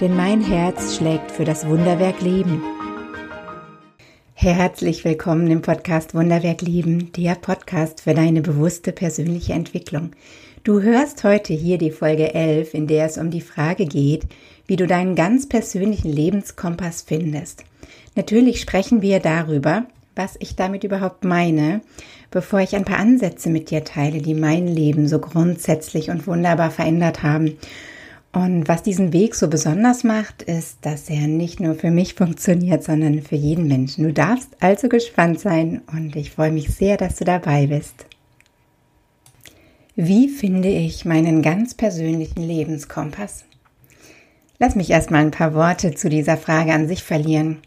denn mein Herz schlägt für das Wunderwerk Leben. Herzlich willkommen im Podcast Wunderwerk Leben, der Podcast für deine bewusste persönliche Entwicklung. Du hörst heute hier die Folge 11, in der es um die Frage geht, wie du deinen ganz persönlichen Lebenskompass findest. Natürlich sprechen wir darüber, was ich damit überhaupt meine, bevor ich ein paar Ansätze mit dir teile, die mein Leben so grundsätzlich und wunderbar verändert haben und was diesen Weg so besonders macht, ist, dass er nicht nur für mich funktioniert, sondern für jeden Menschen. Du darfst also gespannt sein und ich freue mich sehr, dass du dabei bist. Wie finde ich meinen ganz persönlichen Lebenskompass? Lass mich erstmal ein paar Worte zu dieser Frage an sich verlieren.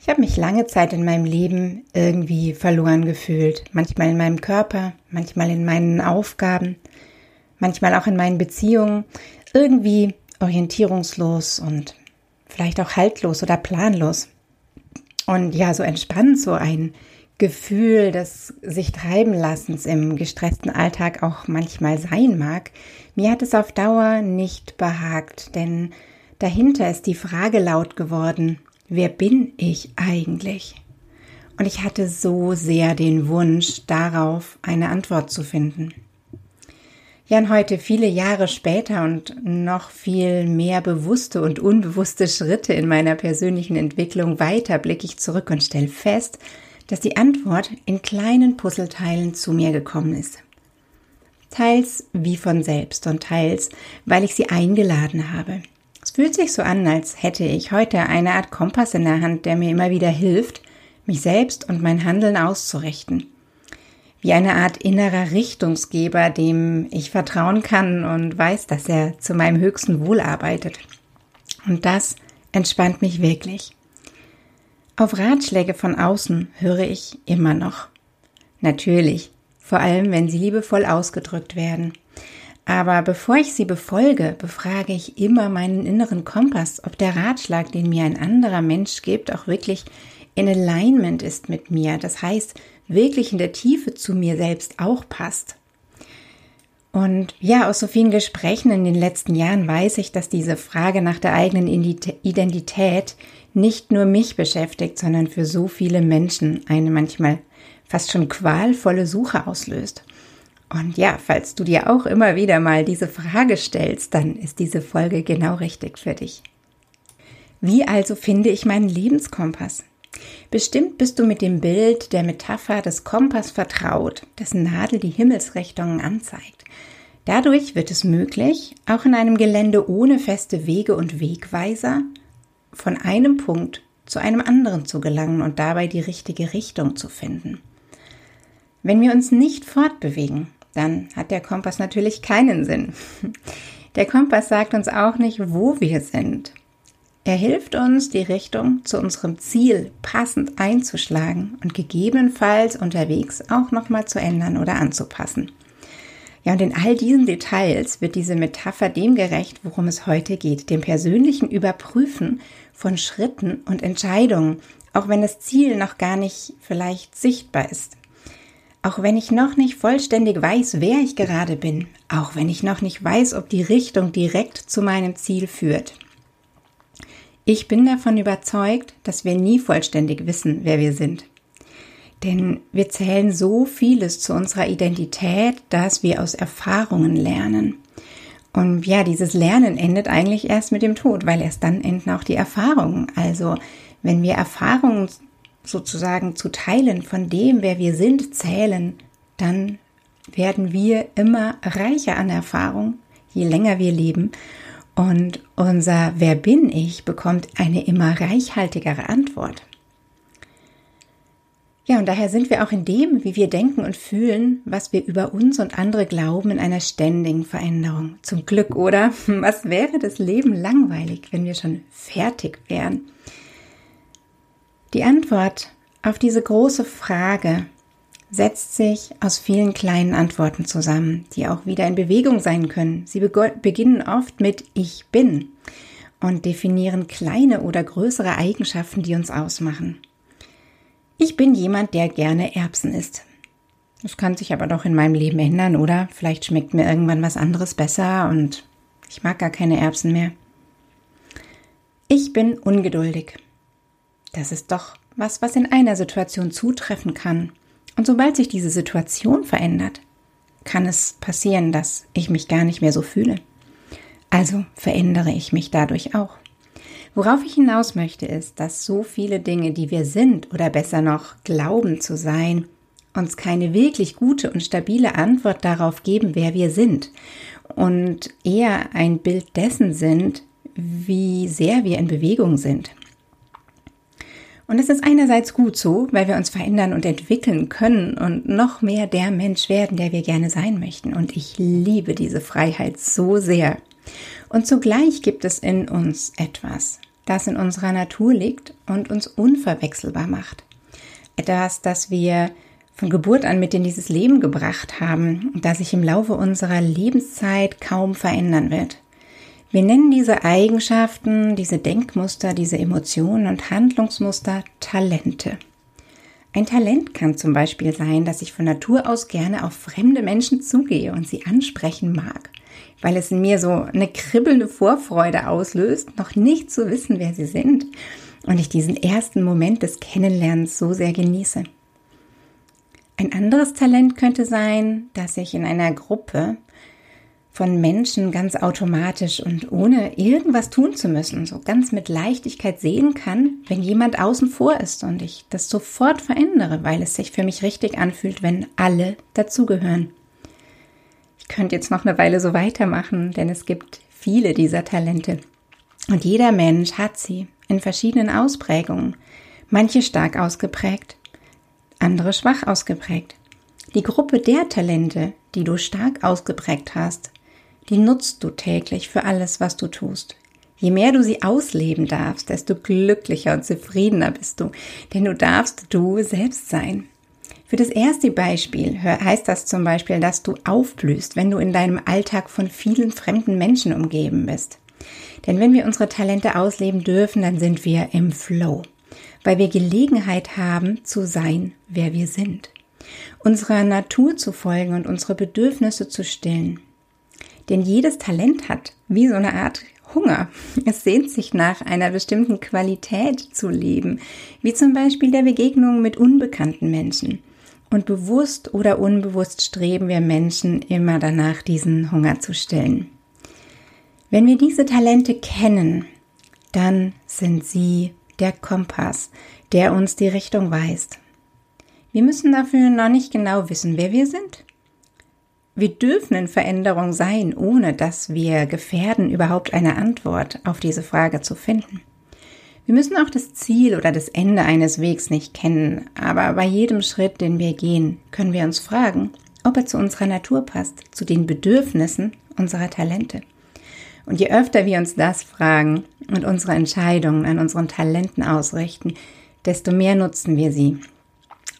Ich habe mich lange Zeit in meinem Leben irgendwie verloren gefühlt. Manchmal in meinem Körper, manchmal in meinen Aufgaben, manchmal auch in meinen Beziehungen irgendwie orientierungslos und vielleicht auch haltlos oder planlos. Und ja, so entspannt so ein Gefühl des sich treiben lassens im gestressten Alltag auch manchmal sein mag, mir hat es auf Dauer nicht behagt, denn dahinter ist die Frage laut geworden, wer bin ich eigentlich? Und ich hatte so sehr den Wunsch, darauf eine Antwort zu finden. Ja, und heute, viele Jahre später und noch viel mehr bewusste und unbewusste Schritte in meiner persönlichen Entwicklung weiter blicke ich zurück und stelle fest, dass die Antwort in kleinen Puzzleteilen zu mir gekommen ist. Teils wie von selbst und teils, weil ich sie eingeladen habe. Es fühlt sich so an, als hätte ich heute eine Art Kompass in der Hand, der mir immer wieder hilft, mich selbst und mein Handeln auszurichten wie eine Art innerer Richtungsgeber, dem ich vertrauen kann und weiß, dass er zu meinem höchsten Wohl arbeitet. Und das entspannt mich wirklich. Auf Ratschläge von außen höre ich immer noch. Natürlich, vor allem wenn sie liebevoll ausgedrückt werden. Aber bevor ich sie befolge, befrage ich immer meinen inneren Kompass, ob der Ratschlag, den mir ein anderer Mensch gibt, auch wirklich in Alignment ist mit mir. Das heißt, wirklich in der Tiefe zu mir selbst auch passt. Und ja, aus so vielen Gesprächen in den letzten Jahren weiß ich, dass diese Frage nach der eigenen Identität nicht nur mich beschäftigt, sondern für so viele Menschen eine manchmal fast schon qualvolle Suche auslöst. Und ja, falls du dir auch immer wieder mal diese Frage stellst, dann ist diese Folge genau richtig für dich. Wie also finde ich meinen Lebenskompass? Bestimmt bist du mit dem Bild der Metapher des Kompass vertraut, dessen Nadel die Himmelsrichtungen anzeigt. Dadurch wird es möglich, auch in einem Gelände ohne feste Wege und Wegweiser von einem Punkt zu einem anderen zu gelangen und dabei die richtige Richtung zu finden. Wenn wir uns nicht fortbewegen, dann hat der Kompass natürlich keinen Sinn. Der Kompass sagt uns auch nicht, wo wir sind. Er hilft uns, die Richtung zu unserem Ziel passend einzuschlagen und gegebenenfalls unterwegs auch nochmal zu ändern oder anzupassen. Ja, und in all diesen Details wird diese Metapher dem gerecht, worum es heute geht, dem persönlichen Überprüfen von Schritten und Entscheidungen, auch wenn das Ziel noch gar nicht vielleicht sichtbar ist. Auch wenn ich noch nicht vollständig weiß, wer ich gerade bin, auch wenn ich noch nicht weiß, ob die Richtung direkt zu meinem Ziel führt. Ich bin davon überzeugt, dass wir nie vollständig wissen, wer wir sind. Denn wir zählen so vieles zu unserer Identität, dass wir aus Erfahrungen lernen. Und ja, dieses Lernen endet eigentlich erst mit dem Tod, weil erst dann enden auch die Erfahrungen. Also wenn wir Erfahrungen sozusagen zu teilen von dem, wer wir sind, zählen, dann werden wir immer reicher an Erfahrung, je länger wir leben. Und unser Wer bin ich bekommt eine immer reichhaltigere Antwort. Ja, und daher sind wir auch in dem, wie wir denken und fühlen, was wir über uns und andere glauben, in einer ständigen Veränderung. Zum Glück, oder? Was wäre das Leben langweilig, wenn wir schon fertig wären? Die Antwort auf diese große Frage setzt sich aus vielen kleinen Antworten zusammen, die auch wieder in Bewegung sein können. Sie beginnen oft mit Ich bin und definieren kleine oder größere Eigenschaften, die uns ausmachen. Ich bin jemand, der gerne Erbsen isst. Das kann sich aber doch in meinem Leben ändern, oder? Vielleicht schmeckt mir irgendwann was anderes besser und ich mag gar keine Erbsen mehr. Ich bin ungeduldig. Das ist doch was, was in einer Situation zutreffen kann. Und sobald sich diese Situation verändert, kann es passieren, dass ich mich gar nicht mehr so fühle. Also verändere ich mich dadurch auch. Worauf ich hinaus möchte, ist, dass so viele Dinge, die wir sind oder besser noch glauben zu sein, uns keine wirklich gute und stabile Antwort darauf geben, wer wir sind und eher ein Bild dessen sind, wie sehr wir in Bewegung sind. Und es ist einerseits gut so, weil wir uns verändern und entwickeln können und noch mehr der Mensch werden, der wir gerne sein möchten. Und ich liebe diese Freiheit so sehr. Und zugleich gibt es in uns etwas, das in unserer Natur liegt und uns unverwechselbar macht. Etwas, das wir von Geburt an mit in dieses Leben gebracht haben und das sich im Laufe unserer Lebenszeit kaum verändern wird. Wir nennen diese Eigenschaften, diese Denkmuster, diese Emotionen und Handlungsmuster Talente. Ein Talent kann zum Beispiel sein, dass ich von Natur aus gerne auf fremde Menschen zugehe und sie ansprechen mag, weil es in mir so eine kribbelnde Vorfreude auslöst, noch nicht zu wissen, wer sie sind und ich diesen ersten Moment des Kennenlernens so sehr genieße. Ein anderes Talent könnte sein, dass ich in einer Gruppe von Menschen ganz automatisch und ohne irgendwas tun zu müssen, so ganz mit Leichtigkeit sehen kann, wenn jemand außen vor ist und ich das sofort verändere, weil es sich für mich richtig anfühlt, wenn alle dazugehören. Ich könnte jetzt noch eine Weile so weitermachen, denn es gibt viele dieser Talente. Und jeder Mensch hat sie in verschiedenen Ausprägungen, manche stark ausgeprägt, andere schwach ausgeprägt. Die Gruppe der Talente, die du stark ausgeprägt hast, die nutzt du täglich für alles, was du tust. Je mehr du sie ausleben darfst, desto glücklicher und zufriedener bist du, denn du darfst du selbst sein. Für das erste Beispiel heißt das zum Beispiel, dass du aufblühst, wenn du in deinem Alltag von vielen fremden Menschen umgeben bist. Denn wenn wir unsere Talente ausleben dürfen, dann sind wir im Flow, weil wir Gelegenheit haben zu sein, wer wir sind, unserer Natur zu folgen und unsere Bedürfnisse zu stillen. Denn jedes Talent hat wie so eine Art Hunger. Es sehnt sich nach einer bestimmten Qualität zu leben, wie zum Beispiel der Begegnung mit unbekannten Menschen. Und bewusst oder unbewusst streben wir Menschen immer danach, diesen Hunger zu stillen. Wenn wir diese Talente kennen, dann sind sie der Kompass, der uns die Richtung weist. Wir müssen dafür noch nicht genau wissen, wer wir sind. Wir dürfen in Veränderung sein, ohne dass wir gefährden, überhaupt eine Antwort auf diese Frage zu finden. Wir müssen auch das Ziel oder das Ende eines Wegs nicht kennen, aber bei jedem Schritt, den wir gehen, können wir uns fragen, ob er zu unserer Natur passt, zu den Bedürfnissen unserer Talente. Und je öfter wir uns das fragen und unsere Entscheidungen an unseren Talenten ausrichten, desto mehr nutzen wir sie.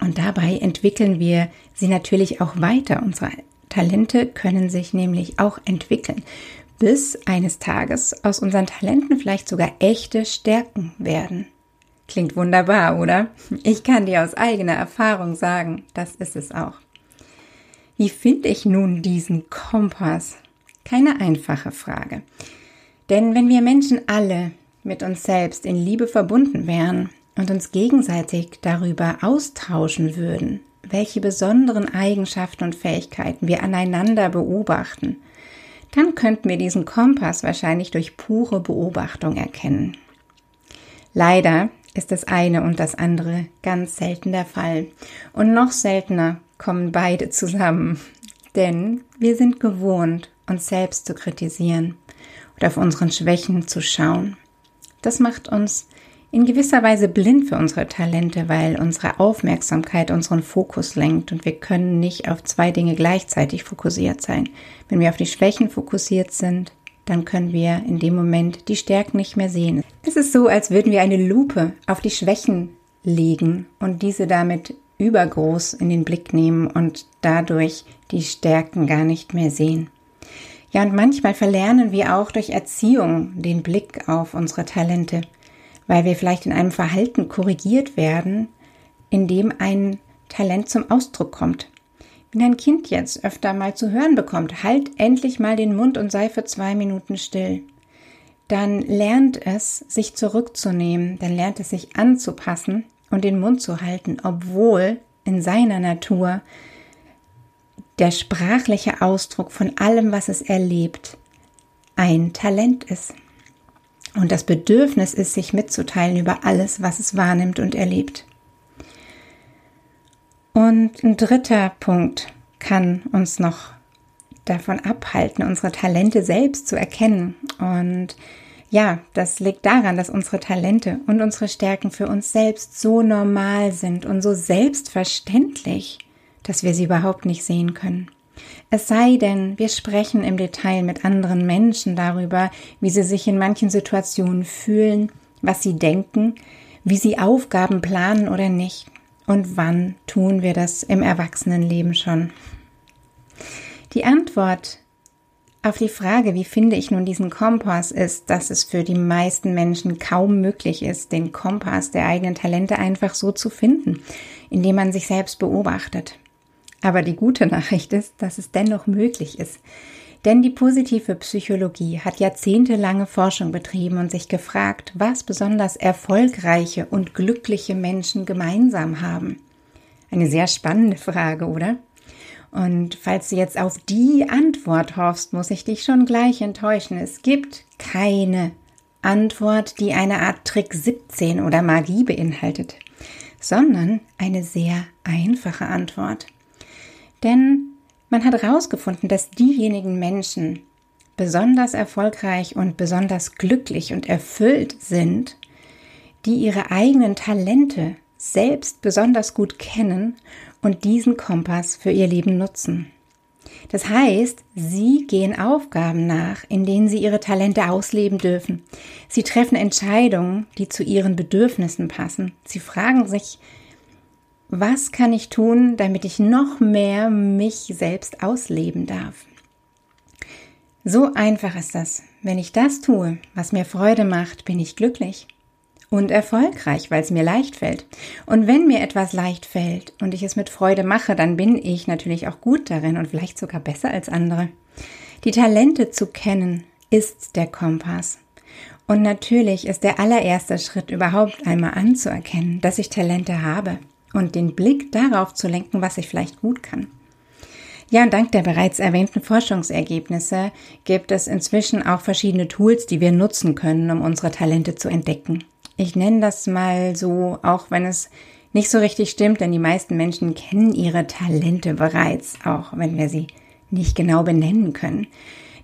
Und dabei entwickeln wir sie natürlich auch weiter, unsere Talente können sich nämlich auch entwickeln, bis eines Tages aus unseren Talenten vielleicht sogar echte Stärken werden. Klingt wunderbar, oder? Ich kann dir aus eigener Erfahrung sagen, das ist es auch. Wie finde ich nun diesen Kompass? Keine einfache Frage. Denn wenn wir Menschen alle mit uns selbst in Liebe verbunden wären und uns gegenseitig darüber austauschen würden, welche besonderen Eigenschaften und Fähigkeiten wir aneinander beobachten, dann könnten wir diesen Kompass wahrscheinlich durch pure Beobachtung erkennen. Leider ist das eine und das andere ganz selten der Fall. Und noch seltener kommen beide zusammen. Denn wir sind gewohnt, uns selbst zu kritisieren oder auf unseren Schwächen zu schauen. Das macht uns in gewisser Weise blind für unsere Talente, weil unsere Aufmerksamkeit unseren Fokus lenkt und wir können nicht auf zwei Dinge gleichzeitig fokussiert sein. Wenn wir auf die Schwächen fokussiert sind, dann können wir in dem Moment die Stärken nicht mehr sehen. Es ist so, als würden wir eine Lupe auf die Schwächen legen und diese damit übergroß in den Blick nehmen und dadurch die Stärken gar nicht mehr sehen. Ja, und manchmal verlernen wir auch durch Erziehung den Blick auf unsere Talente, weil wir vielleicht in einem Verhalten korrigiert werden, in dem ein Talent zum Ausdruck kommt. Wenn ein Kind jetzt öfter mal zu hören bekommt, halt endlich mal den Mund und sei für zwei Minuten still, dann lernt es, sich zurückzunehmen, dann lernt es sich anzupassen und den Mund zu halten, obwohl in seiner Natur der sprachliche Ausdruck von allem, was es erlebt, ein Talent ist. Und das Bedürfnis ist, sich mitzuteilen über alles, was es wahrnimmt und erlebt. Und ein dritter Punkt kann uns noch davon abhalten, unsere Talente selbst zu erkennen. Und ja, das liegt daran, dass unsere Talente und unsere Stärken für uns selbst so normal sind und so selbstverständlich, dass wir sie überhaupt nicht sehen können. Es sei denn, wir sprechen im Detail mit anderen Menschen darüber, wie sie sich in manchen Situationen fühlen, was sie denken, wie sie Aufgaben planen oder nicht. Und wann tun wir das im Erwachsenenleben schon? Die Antwort auf die Frage, wie finde ich nun diesen Kompass, ist, dass es für die meisten Menschen kaum möglich ist, den Kompass der eigenen Talente einfach so zu finden, indem man sich selbst beobachtet. Aber die gute Nachricht ist, dass es dennoch möglich ist. Denn die positive Psychologie hat jahrzehntelange Forschung betrieben und sich gefragt, was besonders erfolgreiche und glückliche Menschen gemeinsam haben. Eine sehr spannende Frage, oder? Und falls du jetzt auf die Antwort hoffst, muss ich dich schon gleich enttäuschen. Es gibt keine Antwort, die eine Art Trick 17 oder Magie beinhaltet, sondern eine sehr einfache Antwort. Denn man hat herausgefunden, dass diejenigen Menschen besonders erfolgreich und besonders glücklich und erfüllt sind, die ihre eigenen Talente selbst besonders gut kennen und diesen Kompass für ihr Leben nutzen. Das heißt, sie gehen Aufgaben nach, in denen sie ihre Talente ausleben dürfen. Sie treffen Entscheidungen, die zu ihren Bedürfnissen passen. Sie fragen sich, was kann ich tun, damit ich noch mehr mich selbst ausleben darf? So einfach ist das. Wenn ich das tue, was mir Freude macht, bin ich glücklich und erfolgreich, weil es mir leicht fällt. Und wenn mir etwas leicht fällt und ich es mit Freude mache, dann bin ich natürlich auch gut darin und vielleicht sogar besser als andere. Die Talente zu kennen ist der Kompass. Und natürlich ist der allererste Schritt überhaupt einmal anzuerkennen, dass ich Talente habe und den Blick darauf zu lenken, was ich vielleicht gut kann. Ja, und dank der bereits erwähnten Forschungsergebnisse gibt es inzwischen auch verschiedene Tools, die wir nutzen können, um unsere Talente zu entdecken. Ich nenne das mal so, auch wenn es nicht so richtig stimmt, denn die meisten Menschen kennen ihre Talente bereits, auch wenn wir sie nicht genau benennen können.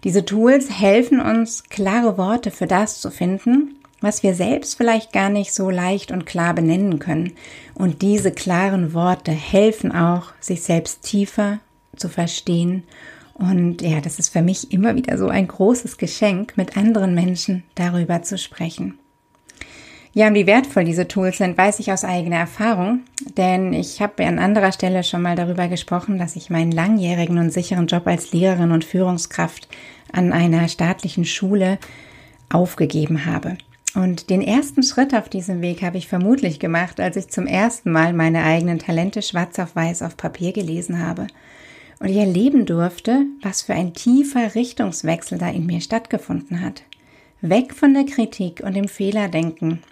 Diese Tools helfen uns, klare Worte für das zu finden, was wir selbst vielleicht gar nicht so leicht und klar benennen können. Und diese klaren Worte helfen auch, sich selbst tiefer zu verstehen. Und ja, das ist für mich immer wieder so ein großes Geschenk, mit anderen Menschen darüber zu sprechen. Ja, und wie wertvoll diese Tools sind, weiß ich aus eigener Erfahrung, denn ich habe an anderer Stelle schon mal darüber gesprochen, dass ich meinen langjährigen und sicheren Job als Lehrerin und Führungskraft an einer staatlichen Schule aufgegeben habe. Und den ersten Schritt auf diesem Weg habe ich vermutlich gemacht, als ich zum ersten Mal meine eigenen Talente schwarz auf weiß auf Papier gelesen habe. Und ich erleben durfte, was für ein tiefer Richtungswechsel da in mir stattgefunden hat. Weg von der Kritik und dem Fehlerdenken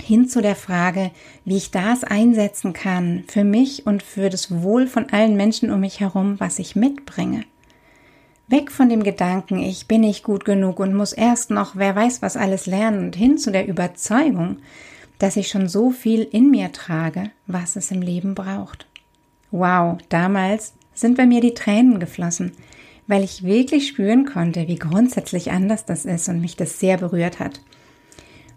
hin zu der Frage, wie ich das einsetzen kann für mich und für das Wohl von allen Menschen um mich herum, was ich mitbringe. Weg von dem Gedanken, ich bin nicht gut genug und muss erst noch wer weiß was alles lernen und hin zu der Überzeugung, dass ich schon so viel in mir trage, was es im Leben braucht. Wow, damals sind bei mir die Tränen geflossen, weil ich wirklich spüren konnte, wie grundsätzlich anders das ist und mich das sehr berührt hat.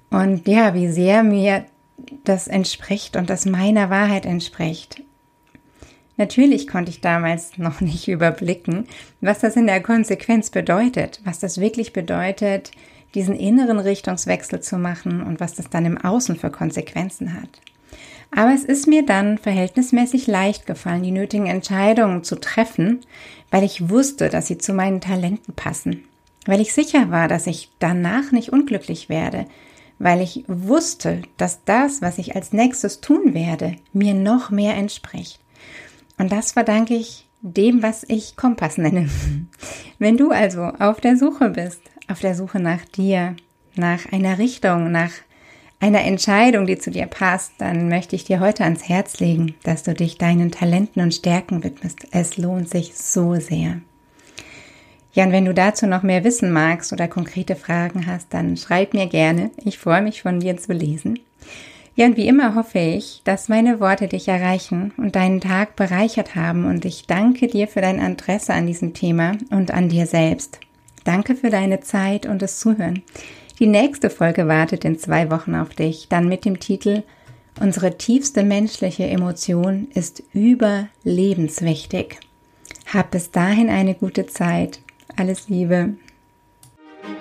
Und ja, wie sehr mir das entspricht und das meiner Wahrheit entspricht. Natürlich konnte ich damals noch nicht überblicken, was das in der Konsequenz bedeutet, was das wirklich bedeutet, diesen inneren Richtungswechsel zu machen und was das dann im Außen für Konsequenzen hat. Aber es ist mir dann verhältnismäßig leicht gefallen, die nötigen Entscheidungen zu treffen, weil ich wusste, dass sie zu meinen Talenten passen, weil ich sicher war, dass ich danach nicht unglücklich werde, weil ich wusste, dass das, was ich als nächstes tun werde, mir noch mehr entspricht. Und das verdanke ich dem, was ich Kompass nenne. Wenn du also auf der Suche bist, auf der Suche nach dir, nach einer Richtung, nach einer Entscheidung, die zu dir passt, dann möchte ich dir heute ans Herz legen, dass du dich deinen Talenten und Stärken widmest. Es lohnt sich so sehr. Ja, und wenn du dazu noch mehr wissen magst oder konkrete Fragen hast, dann schreib mir gerne. Ich freue mich von dir zu lesen. Ja, und wie immer hoffe ich, dass meine Worte dich erreichen und deinen Tag bereichert haben und ich danke dir für dein Interesse an diesem Thema und an dir selbst. Danke für deine Zeit und das Zuhören. Die nächste Folge wartet in zwei Wochen auf dich, dann mit dem Titel Unsere tiefste menschliche Emotion ist überlebenswichtig. Hab bis dahin eine gute Zeit. Alles Liebe.